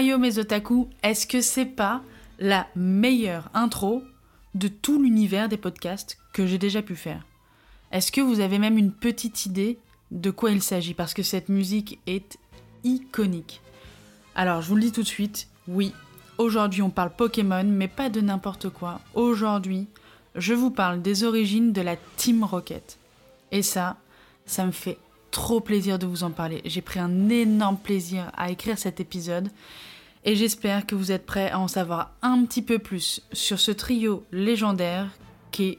Ohio Mesotaku, est-ce que c'est pas la meilleure intro de tout l'univers des podcasts que j'ai déjà pu faire? Est-ce que vous avez même une petite idée de quoi il s'agit? Parce que cette musique est iconique. Alors, je vous le dis tout de suite, oui, aujourd'hui on parle Pokémon, mais pas de n'importe quoi. Aujourd'hui, je vous parle des origines de la Team Rocket. Et ça, ça me fait trop plaisir de vous en parler. J'ai pris un énorme plaisir à écrire cet épisode et j'espère que vous êtes prêts à en savoir un petit peu plus sur ce trio légendaire qu'est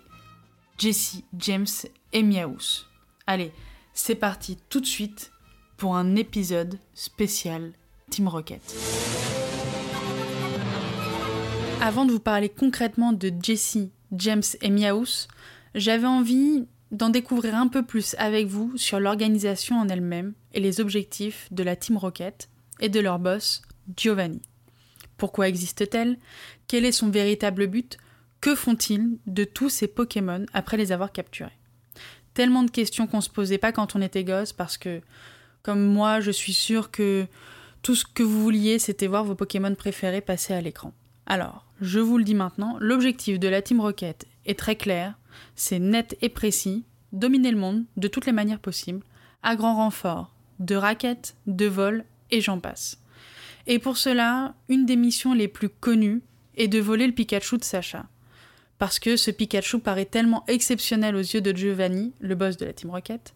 Jesse, James et Miaous. Allez, c'est parti tout de suite pour un épisode spécial Team Rocket. Avant de vous parler concrètement de Jesse, James et Miaous, j'avais envie d'en découvrir un peu plus avec vous sur l'organisation en elle-même et les objectifs de la Team Rocket et de leur boss, Giovanni. Pourquoi existe-t-elle? Quel est son véritable but? Que font-ils de tous ces Pokémon après les avoir capturés? Tellement de questions qu'on se posait pas quand on était gosse parce que, comme moi, je suis sûre que tout ce que vous vouliez, c'était voir vos Pokémon préférés passer à l'écran. Alors, je vous le dis maintenant, l'objectif de la Team Rocket est très clair, c'est net et précis, dominer le monde de toutes les manières possibles, à grand renfort de raquettes, de vols et j'en passe. Et pour cela, une des missions les plus connues est de voler le Pikachu de Sacha. Parce que ce Pikachu paraît tellement exceptionnel aux yeux de Giovanni, le boss de la Team Rocket,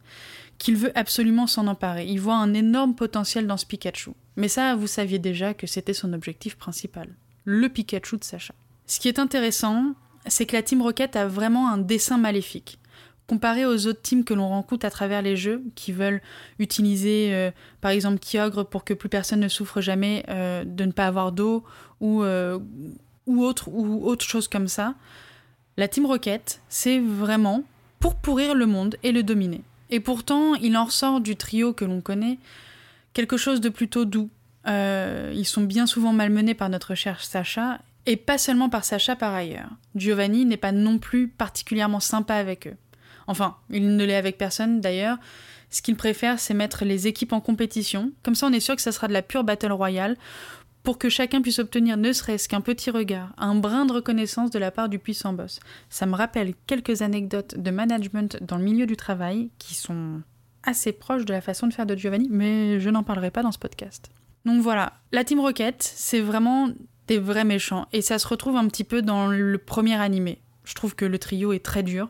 qu'il veut absolument s'en emparer. Il voit un énorme potentiel dans ce Pikachu. Mais ça, vous saviez déjà que c'était son objectif principal. Le Pikachu de Sacha. Ce qui est intéressant, c'est que la Team Rocket a vraiment un dessin maléfique. Comparé aux autres teams que l'on rencontre à travers les jeux, qui veulent utiliser euh, par exemple Kyogre pour que plus personne ne souffre jamais euh, de ne pas avoir d'eau ou, euh, ou, autre, ou autre chose comme ça, la Team Rocket, c'est vraiment pour pourrir le monde et le dominer. Et pourtant, il en ressort du trio que l'on connaît quelque chose de plutôt doux. ils sont bien souvent malmenés par notre cher Sacha et pas seulement par Sacha par ailleurs. Giovanni n'est pas non plus particulièrement sympa avec eux. Enfin, il ne l'est avec personne d'ailleurs. Ce qu'il préfère, c'est mettre les équipes en compétition. Comme ça, on est sûr que ça sera de la pure battle royale pour que chacun puisse obtenir ne serait-ce qu'un petit regard, un brin de reconnaissance de la part du puissant boss. Ça me rappelle quelques anecdotes de management dans le milieu du travail qui sont assez proches de la façon de faire de Giovanni, mais je n'en parlerai pas dans ce podcast. Donc voilà, la Team Rocket, c'est vraiment des vrais méchants. Et ça se retrouve un petit peu dans le premier animé. Je trouve que le trio est très dur,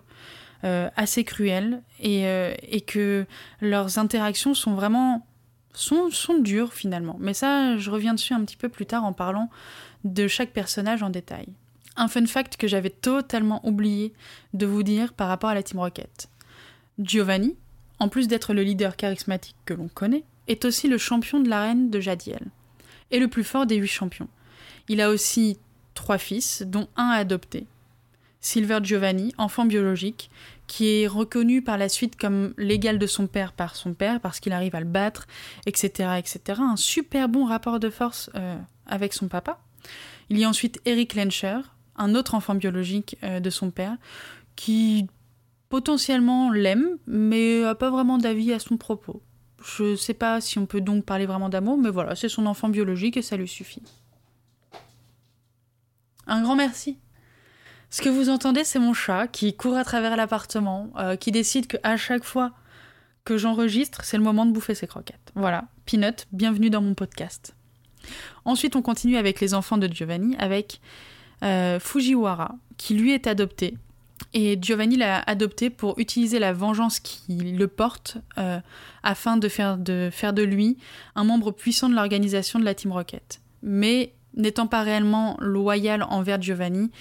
euh, assez cruel, et, euh, et, que leurs interactions sont vraiment. Sont, sont dures finalement. Mais ça, je reviens dessus un petit peu plus tard en parlant de chaque personnage en détail. Un fun fact que j'avais totalement oublié de vous dire par rapport à la Team Rocket. Giovanni, en plus d'être le leader charismatique que l'on connaît, est aussi le champion de l'arène de Jadiel, et le plus fort des huit champions. Il a aussi trois fils, dont un adopté. Silver Giovanni, enfant biologique, qui est reconnu par la suite comme l'égal de son père par son père, parce qu'il arrive à le battre, etc., etc. Un super bon rapport de force euh, avec son papa. Il y a ensuite Eric Lencher, un autre enfant biologique euh, de son père, qui potentiellement l'aime, mais n'a pas vraiment d'avis à son propos. Je ne sais pas si on peut donc parler vraiment d'amour, mais voilà, c'est son enfant biologique et ça lui suffit. Un grand merci. Ce que vous entendez, c'est mon chat qui court à travers l'appartement, euh, qui décide qu'à chaque fois que j'enregistre, c'est le moment de bouffer ses croquettes. Voilà, Peanut, bienvenue dans mon podcast. Ensuite, on continue avec les enfants de Giovanni, avec euh, Fujiwara, qui lui est adopté. Et Giovanni l'a adopté pour utiliser la vengeance qui le porte euh, afin de faire, de faire de lui un membre puissant de l'organisation de la Team Rocket. Mais N'étant pas réellement loyal envers Giovanni,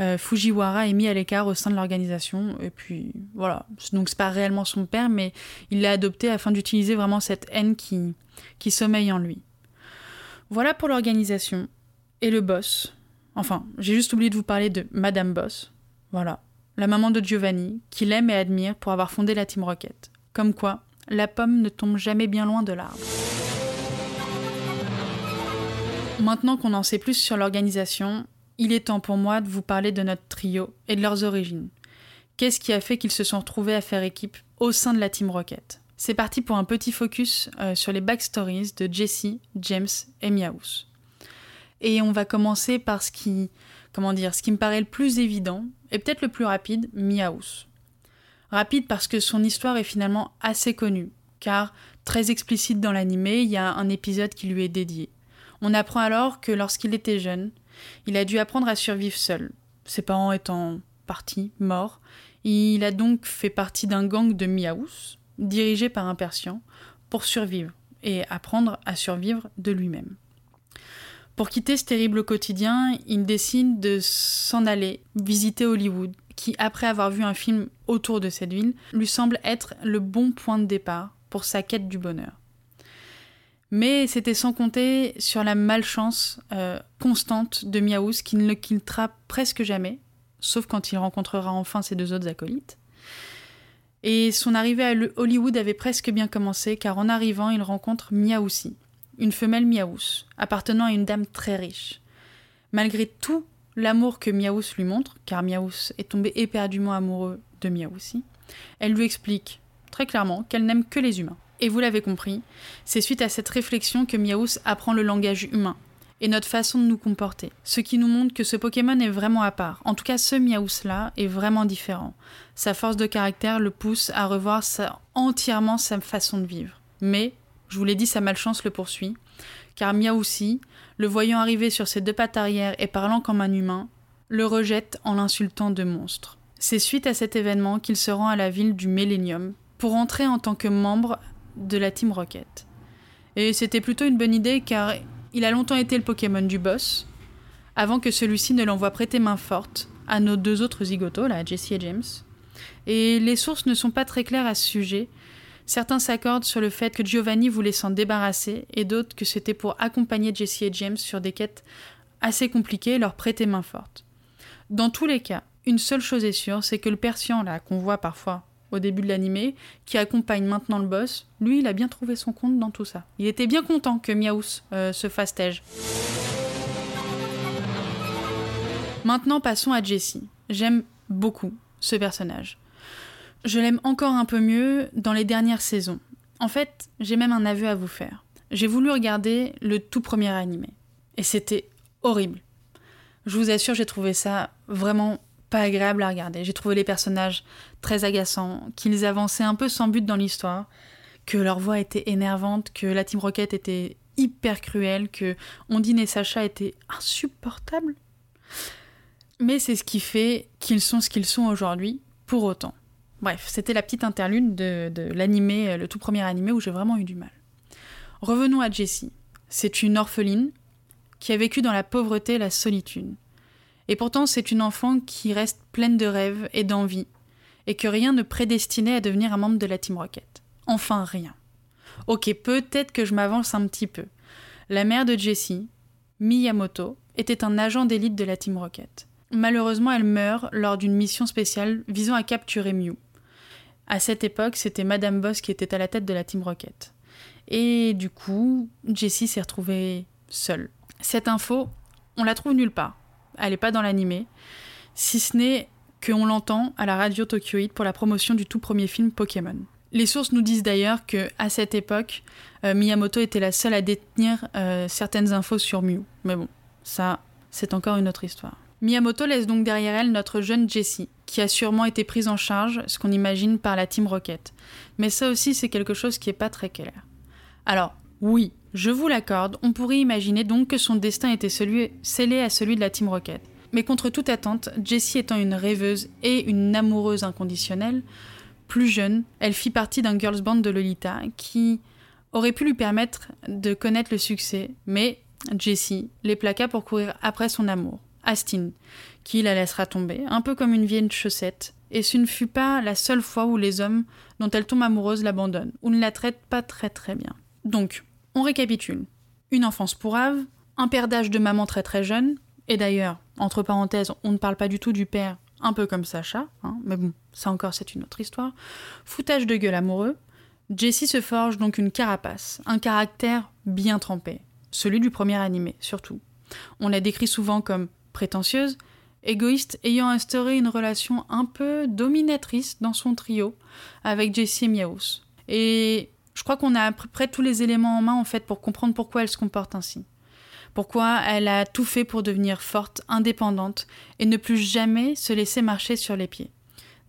euh, Fujiwara est mis à l'écart au sein de l'organisation. Et puis voilà, donc c'est pas réellement son père, mais il l'a adopté afin d'utiliser vraiment cette haine qui, qui sommeille en lui. Voilà pour l'organisation. Et le boss. Enfin, j'ai juste oublié de vous parler de Madame Boss. Voilà, la maman de Giovanni, qu'il aime et admire pour avoir fondé la Team Rocket. Comme quoi, la pomme ne tombe jamais bien loin de l'arbre. Maintenant qu'on en sait plus sur l'organisation, il est temps pour moi de vous parler de notre trio et de leurs origines. Qu'est-ce qui a fait qu'ils se sont retrouvés à faire équipe au sein de la Team Rocket? C'est parti pour un petit focus euh, sur les backstories de Jesse, James et Miaous. Et on va commencer par ce qui, comment dire, ce qui me paraît le plus évident, et peut-être le plus rapide, Miaus. Rapide parce que son histoire est finalement assez connue, car très explicite dans l'animé, il y a un épisode qui lui est dédié. On apprend alors que lorsqu'il était jeune, il a dû apprendre à survivre seul, ses parents étant partis, morts. Il a donc fait partie d'un gang de Miaous, dirigé par un Persian, pour survivre et apprendre à survivre de lui-même. Pour quitter ce terrible quotidien, il décide de s'en aller visiter Hollywood, qui, après avoir vu un film autour de cette ville, lui semble être le bon point de départ pour sa quête du bonheur. Mais c'était sans compter sur la malchance euh, constante de Miaous qui ne le quittera presque jamais, sauf quand il rencontrera enfin ses deux autres acolytes. Et son arrivée à Hollywood avait presque bien commencé, car en arrivant, il rencontre Miaoussi, une femelle Miaous, appartenant à une dame très riche. Malgré tout l'amour que Miaous lui montre, car Miaous est tombé éperdument amoureux de Miaoussi, elle lui explique très clairement qu'elle n'aime que les humains. Et vous l'avez compris, c'est suite à cette réflexion que Miaous apprend le langage humain et notre façon de nous comporter. Ce qui nous montre que ce Pokémon est vraiment à part. En tout cas, ce Miaous-là est vraiment différent. Sa force de caractère le pousse à revoir entièrement sa façon de vivre. Mais, je vous l'ai dit, sa malchance le poursuit, car Miaoussi, le voyant arriver sur ses deux pattes arrière et parlant comme un humain, le rejette en l'insultant de monstre. C'est suite à cet événement qu'il se rend à la ville du Millennium pour entrer en tant que membre de la Team Rocket. Et c'était plutôt une bonne idée car il a longtemps été le Pokémon du boss, avant que celui-ci ne l'envoie prêter main forte à nos deux autres zigotos, là, Jesse et James. Et les sources ne sont pas très claires à ce sujet. Certains s'accordent sur le fait que Giovanni voulait s'en débarrasser, et d'autres que c'était pour accompagner Jesse et James sur des quêtes assez compliquées et leur prêter main forte. Dans tous les cas, une seule chose est sûre, c'est que le Persian, là, qu'on voit parfois au début de l'animé, qui accompagne maintenant le boss, lui, il a bien trouvé son compte dans tout ça. Il était bien content que Miaous euh, se fasse tège. Maintenant, passons à Jessie. J'aime beaucoup ce personnage. Je l'aime encore un peu mieux dans les dernières saisons. En fait, j'ai même un aveu à vous faire. J'ai voulu regarder le tout premier animé. Et c'était horrible. Je vous assure, j'ai trouvé ça vraiment pas agréable à regarder. J'ai trouvé les personnages très agaçants, qu'ils avançaient un peu sans but dans l'histoire, que leur voix était énervante, que la Team Rocket était hyper cruelle, que Ondine et Sacha étaient insupportables. Mais c'est ce qui fait qu'ils sont ce qu'ils sont aujourd'hui, pour autant. Bref, c'était la petite interlude de, de l'animé, le tout premier animé où j'ai vraiment eu du mal. Revenons à Jessie. C'est une orpheline qui a vécu dans la pauvreté et la solitude. Et pourtant, c'est une enfant qui reste pleine de rêves et d'envie, et que rien ne prédestinait à devenir un membre de la Team Rocket. Enfin, rien. Ok, peut-être que je m'avance un petit peu. La mère de Jessie, Miyamoto, était un agent d'élite de la Team Rocket. Malheureusement, elle meurt lors d'une mission spéciale visant à capturer Mew. À cette époque, c'était Madame Boss qui était à la tête de la Team Rocket. Et du coup, Jessie s'est retrouvée seule. Cette info, on la trouve nulle part elle n'est pas dans l'animé, si ce n'est qu'on l'entend à la radio Tokyoïde pour la promotion du tout premier film Pokémon. Les sources nous disent d'ailleurs que à cette époque, euh, Miyamoto était la seule à détenir euh, certaines infos sur Mew. Mais bon, ça, c'est encore une autre histoire. Miyamoto laisse donc derrière elle notre jeune Jessie, qui a sûrement été prise en charge, ce qu'on imagine par la Team Rocket. Mais ça aussi, c'est quelque chose qui n'est pas très clair. Alors, oui, je vous l'accorde, on pourrait imaginer donc que son destin était celui, scellé à celui de la Team Rocket. Mais contre toute attente, Jessie étant une rêveuse et une amoureuse inconditionnelle, plus jeune, elle fit partie d'un girls band de Lolita qui aurait pu lui permettre de connaître le succès, mais Jessie les plaqua pour courir après son amour, Astin, qui la laissera tomber, un peu comme une vieille chaussette, et ce ne fut pas la seule fois où les hommes dont elle tombe amoureuse l'abandonnent, ou ne la traitent pas très très bien. Donc, on récapitule. Une enfance pourrave, un père d'âge de maman très très jeune, et d'ailleurs, entre parenthèses, on ne parle pas du tout du père, un peu comme Sacha, hein, mais bon, ça encore c'est une autre histoire, foutage de gueule amoureux, Jessie se forge donc une carapace, un caractère bien trempé, celui du premier animé surtout. On la décrit souvent comme prétentieuse, égoïste ayant instauré une relation un peu dominatrice dans son trio avec Jessie et Miaos. Et je crois qu'on a à peu près tous les éléments en main en fait pour comprendre pourquoi elle se comporte ainsi. Pourquoi elle a tout fait pour devenir forte, indépendante, et ne plus jamais se laisser marcher sur les pieds.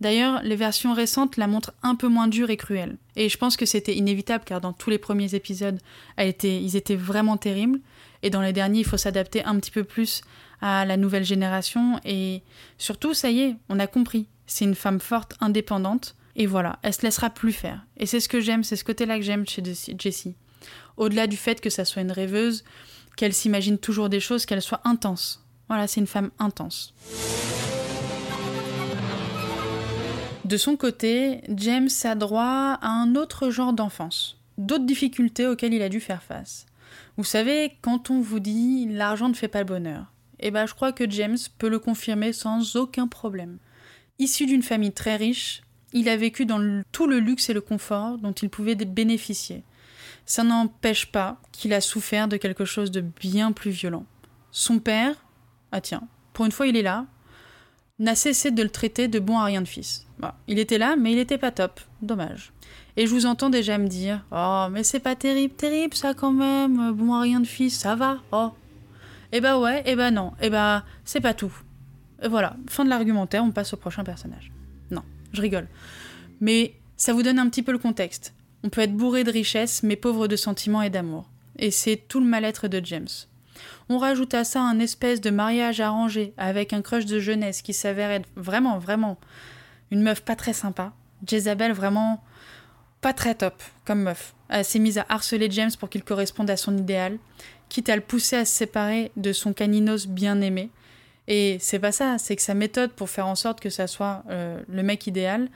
D'ailleurs, les versions récentes la montrent un peu moins dure et cruelle. Et je pense que c'était inévitable car dans tous les premiers épisodes, elle était, ils étaient vraiment terribles. Et dans les derniers, il faut s'adapter un petit peu plus à la nouvelle génération. Et surtout, ça y est, on a compris. C'est une femme forte, indépendante. Et voilà, elle se laissera plus faire. Et c'est ce que j'aime, c'est ce côté-là que j'aime chez Jessie. Au-delà du fait que ça soit une rêveuse, qu'elle s'imagine toujours des choses, qu'elle soit intense. Voilà, c'est une femme intense. De son côté, James a droit à un autre genre d'enfance, d'autres difficultés auxquelles il a dû faire face. Vous savez, quand on vous dit l'argent ne fait pas le bonheur, eh ben je crois que James peut le confirmer sans aucun problème. Issu d'une famille très riche, il a vécu dans tout le luxe et le confort dont il pouvait bénéficier. Ça n'empêche pas qu'il a souffert de quelque chose de bien plus violent. Son père, ah tiens, pour une fois il est là, n'a cessé de le traiter de bon à rien de fils. Il était là, mais il n'était pas top. Dommage. Et je vous entends déjà me dire Oh, mais c'est pas terrible, terrible ça quand même, bon à rien de fils, ça va, oh. Eh bah ouais, eh bah non, eh bah c'est pas tout. Et voilà, fin de l'argumentaire, on passe au prochain personnage. Je rigole. Mais ça vous donne un petit peu le contexte. On peut être bourré de richesses, mais pauvre de sentiments et d'amour. Et c'est tout le mal-être de James. On rajoute à ça un espèce de mariage arrangé avec un crush de jeunesse qui s'avère être vraiment, vraiment une meuf pas très sympa. Jezabel vraiment pas très top comme meuf. Elle s'est mise à harceler James pour qu'il corresponde à son idéal, quitte à le pousser à se séparer de son caninos bien aimé. Et c'est pas ça, c'est que sa méthode pour faire en sorte que ça soit euh, le mec idéal,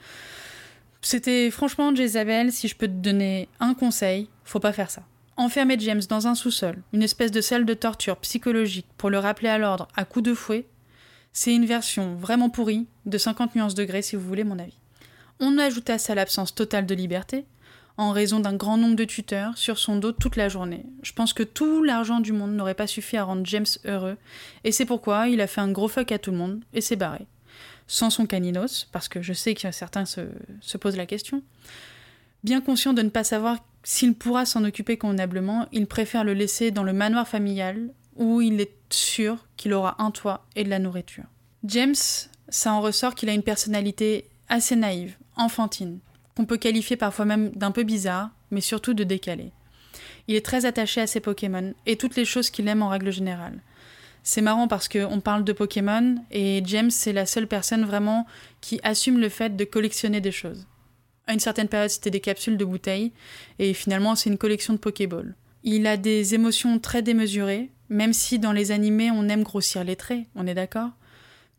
c'était franchement Jezabel, si je peux te donner un conseil, faut pas faire ça. Enfermer James dans un sous-sol, une espèce de salle de torture psychologique pour le rappeler à l'ordre à coups de fouet, c'est une version vraiment pourrie de 50 nuances degrés si vous voulez mon avis. On ajoute à ça l'absence totale de liberté, en raison d'un grand nombre de tuteurs sur son dos toute la journée. Je pense que tout l'argent du monde n'aurait pas suffi à rendre James heureux, et c'est pourquoi il a fait un gros fuck à tout le monde et s'est barré. Sans son caninos, parce que je sais que certains se, se posent la question. Bien conscient de ne pas savoir s'il pourra s'en occuper convenablement, il préfère le laisser dans le manoir familial, où il est sûr qu'il aura un toit et de la nourriture. James, ça en ressort qu'il a une personnalité assez naïve, enfantine, qu'on peut qualifier parfois même d'un peu bizarre, mais surtout de décalé. Il est très attaché à ses Pokémon et toutes les choses qu'il aime en règle générale. C'est marrant parce qu'on parle de Pokémon et James c'est la seule personne vraiment qui assume le fait de collectionner des choses. À une certaine période c'était des capsules de bouteilles et finalement c'est une collection de Pokéballs. Il a des émotions très démesurées, même si dans les animés on aime grossir les traits, on est d'accord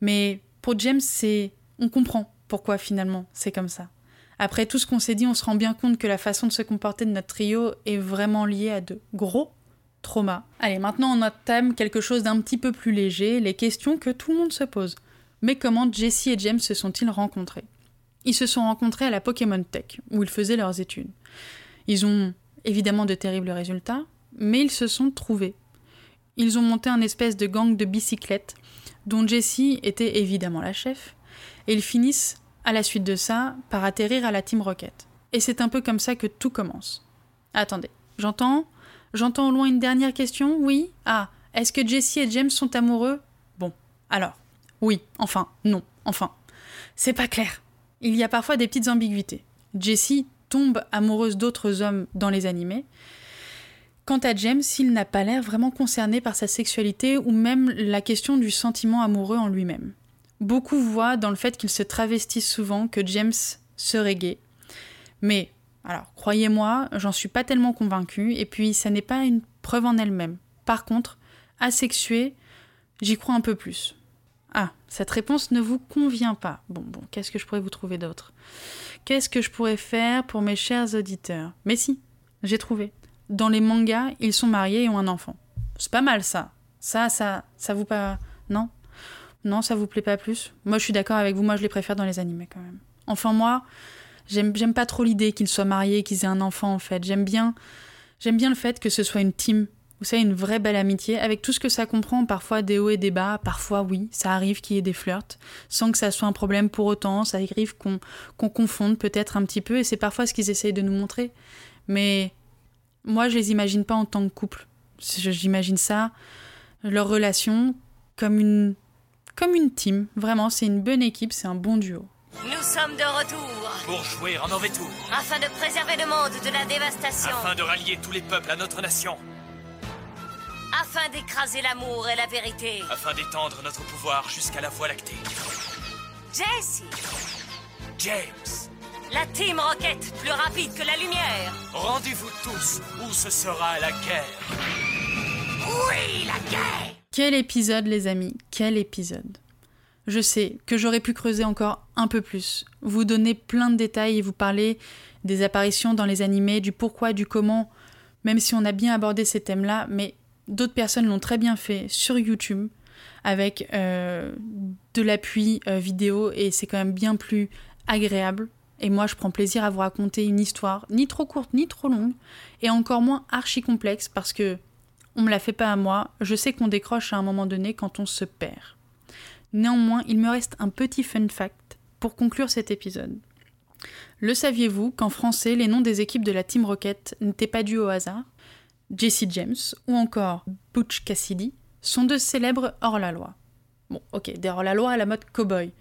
Mais pour James c'est... on comprend pourquoi finalement c'est comme ça. Après tout ce qu'on s'est dit, on se rend bien compte que la façon de se comporter de notre trio est vraiment liée à de gros traumas. Allez, maintenant on entame quelque chose d'un petit peu plus léger, les questions que tout le monde se pose. Mais comment Jesse et James se sont-ils rencontrés? Ils se sont rencontrés à la Pokémon Tech, où ils faisaient leurs études. Ils ont évidemment de terribles résultats, mais ils se sont trouvés. Ils ont monté un espèce de gang de bicyclettes, dont Jessie était évidemment la chef, et ils finissent à la suite de ça, par atterrir à la Team Rocket. Et c'est un peu comme ça que tout commence. Attendez, j'entends J'entends au loin une dernière question Oui? Ah, est-ce que Jessie et James sont amoureux? Bon, alors, oui, enfin, non, enfin. C'est pas clair. Il y a parfois des petites ambiguïtés. Jessie tombe amoureuse d'autres hommes dans les animés. Quant à James, il n'a pas l'air vraiment concerné par sa sexualité ou même la question du sentiment amoureux en lui-même. Beaucoup voient dans le fait qu'il se travestisse souvent que James serait gay. Mais, alors, croyez-moi, j'en suis pas tellement convaincue, et puis ça n'est pas une preuve en elle-même. Par contre, asexué, j'y crois un peu plus. Ah, cette réponse ne vous convient pas. Bon, bon, qu'est-ce que je pourrais vous trouver d'autre? Qu'est-ce que je pourrais faire pour mes chers auditeurs? Mais si, j'ai trouvé. Dans les mangas, ils sont mariés et ont un enfant. C'est pas mal ça. Ça, ça, ça vous pas. Non? Non, ça vous plaît pas plus? Moi, je suis d'accord avec vous. Moi, je les préfère dans les animés quand même. Enfin, moi, j'aime, pas trop l'idée qu'ils soient mariés, qu'ils aient un enfant en fait. J'aime bien, bien le fait que ce soit une team. Vous savez, une vraie belle amitié, avec tout ce que ça comprend, parfois des hauts et des bas, parfois oui, ça arrive qu'il y ait des flirts, sans que ça soit un problème pour autant, ça arrive qu'on, qu'on confonde peut-être un petit peu, et c'est parfois ce qu'ils essayent de nous montrer. Mais moi, je les imagine pas en tant que couple. J'imagine ça, leur relation, comme une, comme une team. Vraiment, c'est une bonne équipe, c'est un bon duo. Nous sommes de retour Pour jouer en mauvais tour, afin de préserver le monde de la dévastation, afin de rallier tous les peuples à notre nation, afin d'écraser l'amour et la vérité. afin d'étendre notre pouvoir jusqu'à la Voie lactée. Jesse, James, la Team Rocket, plus rapide que la lumière. rendez-vous tous où ce sera la guerre. Oui, la guerre Quel épisode, les amis, quel épisode? Je sais que j'aurais pu creuser encore un peu plus, vous donner plein de détails et vous parler des apparitions dans les animés, du pourquoi, du comment, même si on a bien abordé ces thèmes-là, mais d'autres personnes l'ont très bien fait sur YouTube avec euh, de l'appui euh, vidéo et c'est quand même bien plus agréable. Et moi, je prends plaisir à vous raconter une histoire ni trop courte ni trop longue et encore moins archi complexe parce que on me la fait pas à moi. Je sais qu'on décroche à un moment donné quand on se perd. Néanmoins, il me reste un petit fun fact pour conclure cet épisode. Le saviez-vous qu'en français, les noms des équipes de la Team Rocket n'étaient pas dus au hasard? Jesse James ou encore Butch Cassidy sont deux célèbres hors-la-loi. Bon, ok, des hors-la-loi à la mode cowboy.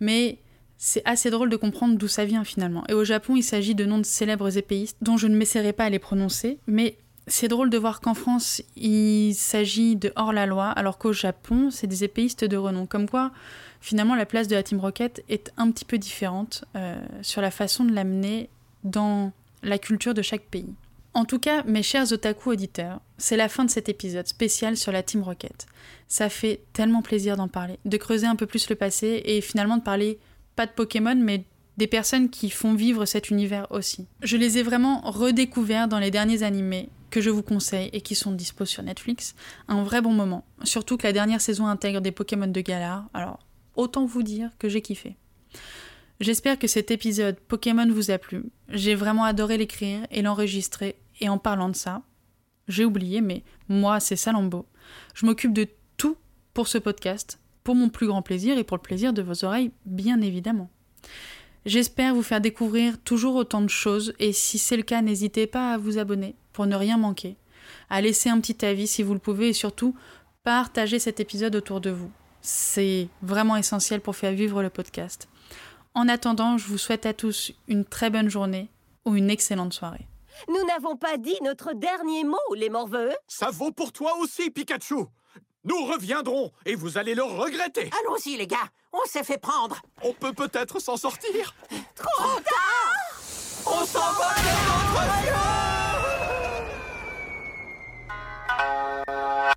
Mais c'est assez drôle de comprendre d'où ça vient finalement. Et au Japon, il s'agit de noms de célèbres épéistes dont je ne m'essaierai pas à les prononcer, mais c'est drôle de voir qu'en France, il s'agit de hors-la-loi, alors qu'au Japon, c'est des épéistes de renom. Comme quoi, finalement, la place de la Team Rocket est un petit peu différente euh, sur la façon de l'amener dans la culture de chaque pays. En tout cas, mes chers otaku auditeurs, c'est la fin de cet épisode spécial sur la Team Rocket. Ça fait tellement plaisir d'en parler, de creuser un peu plus le passé et finalement de parler pas de Pokémon, mais des personnes qui font vivre cet univers aussi. Je les ai vraiment redécouverts dans les derniers animés que je vous conseille et qui sont dispo sur Netflix. Un vrai bon moment. Surtout que la dernière saison intègre des Pokémon de Galar, alors autant vous dire que j'ai kiffé. J'espère que cet épisode Pokémon vous a plu. J'ai vraiment adoré l'écrire et l'enregistrer. Et en parlant de ça, j'ai oublié, mais moi, c'est Salambo. Je m'occupe de tout pour ce podcast, pour mon plus grand plaisir et pour le plaisir de vos oreilles, bien évidemment. J'espère vous faire découvrir toujours autant de choses et si c'est le cas, n'hésitez pas à vous abonner pour ne rien manquer, à laisser un petit avis si vous le pouvez et surtout partager cet épisode autour de vous. C'est vraiment essentiel pour faire vivre le podcast. En attendant, je vous souhaite à tous une très bonne journée ou une excellente soirée. Nous n'avons pas dit notre dernier mot, les morveux. Ça vaut pour toi aussi, Pikachu Nous reviendrons et vous allez le regretter Allons-y, les gars. On s'est fait prendre. On peut peut-être s'en sortir Trop tard On s'en va Uh...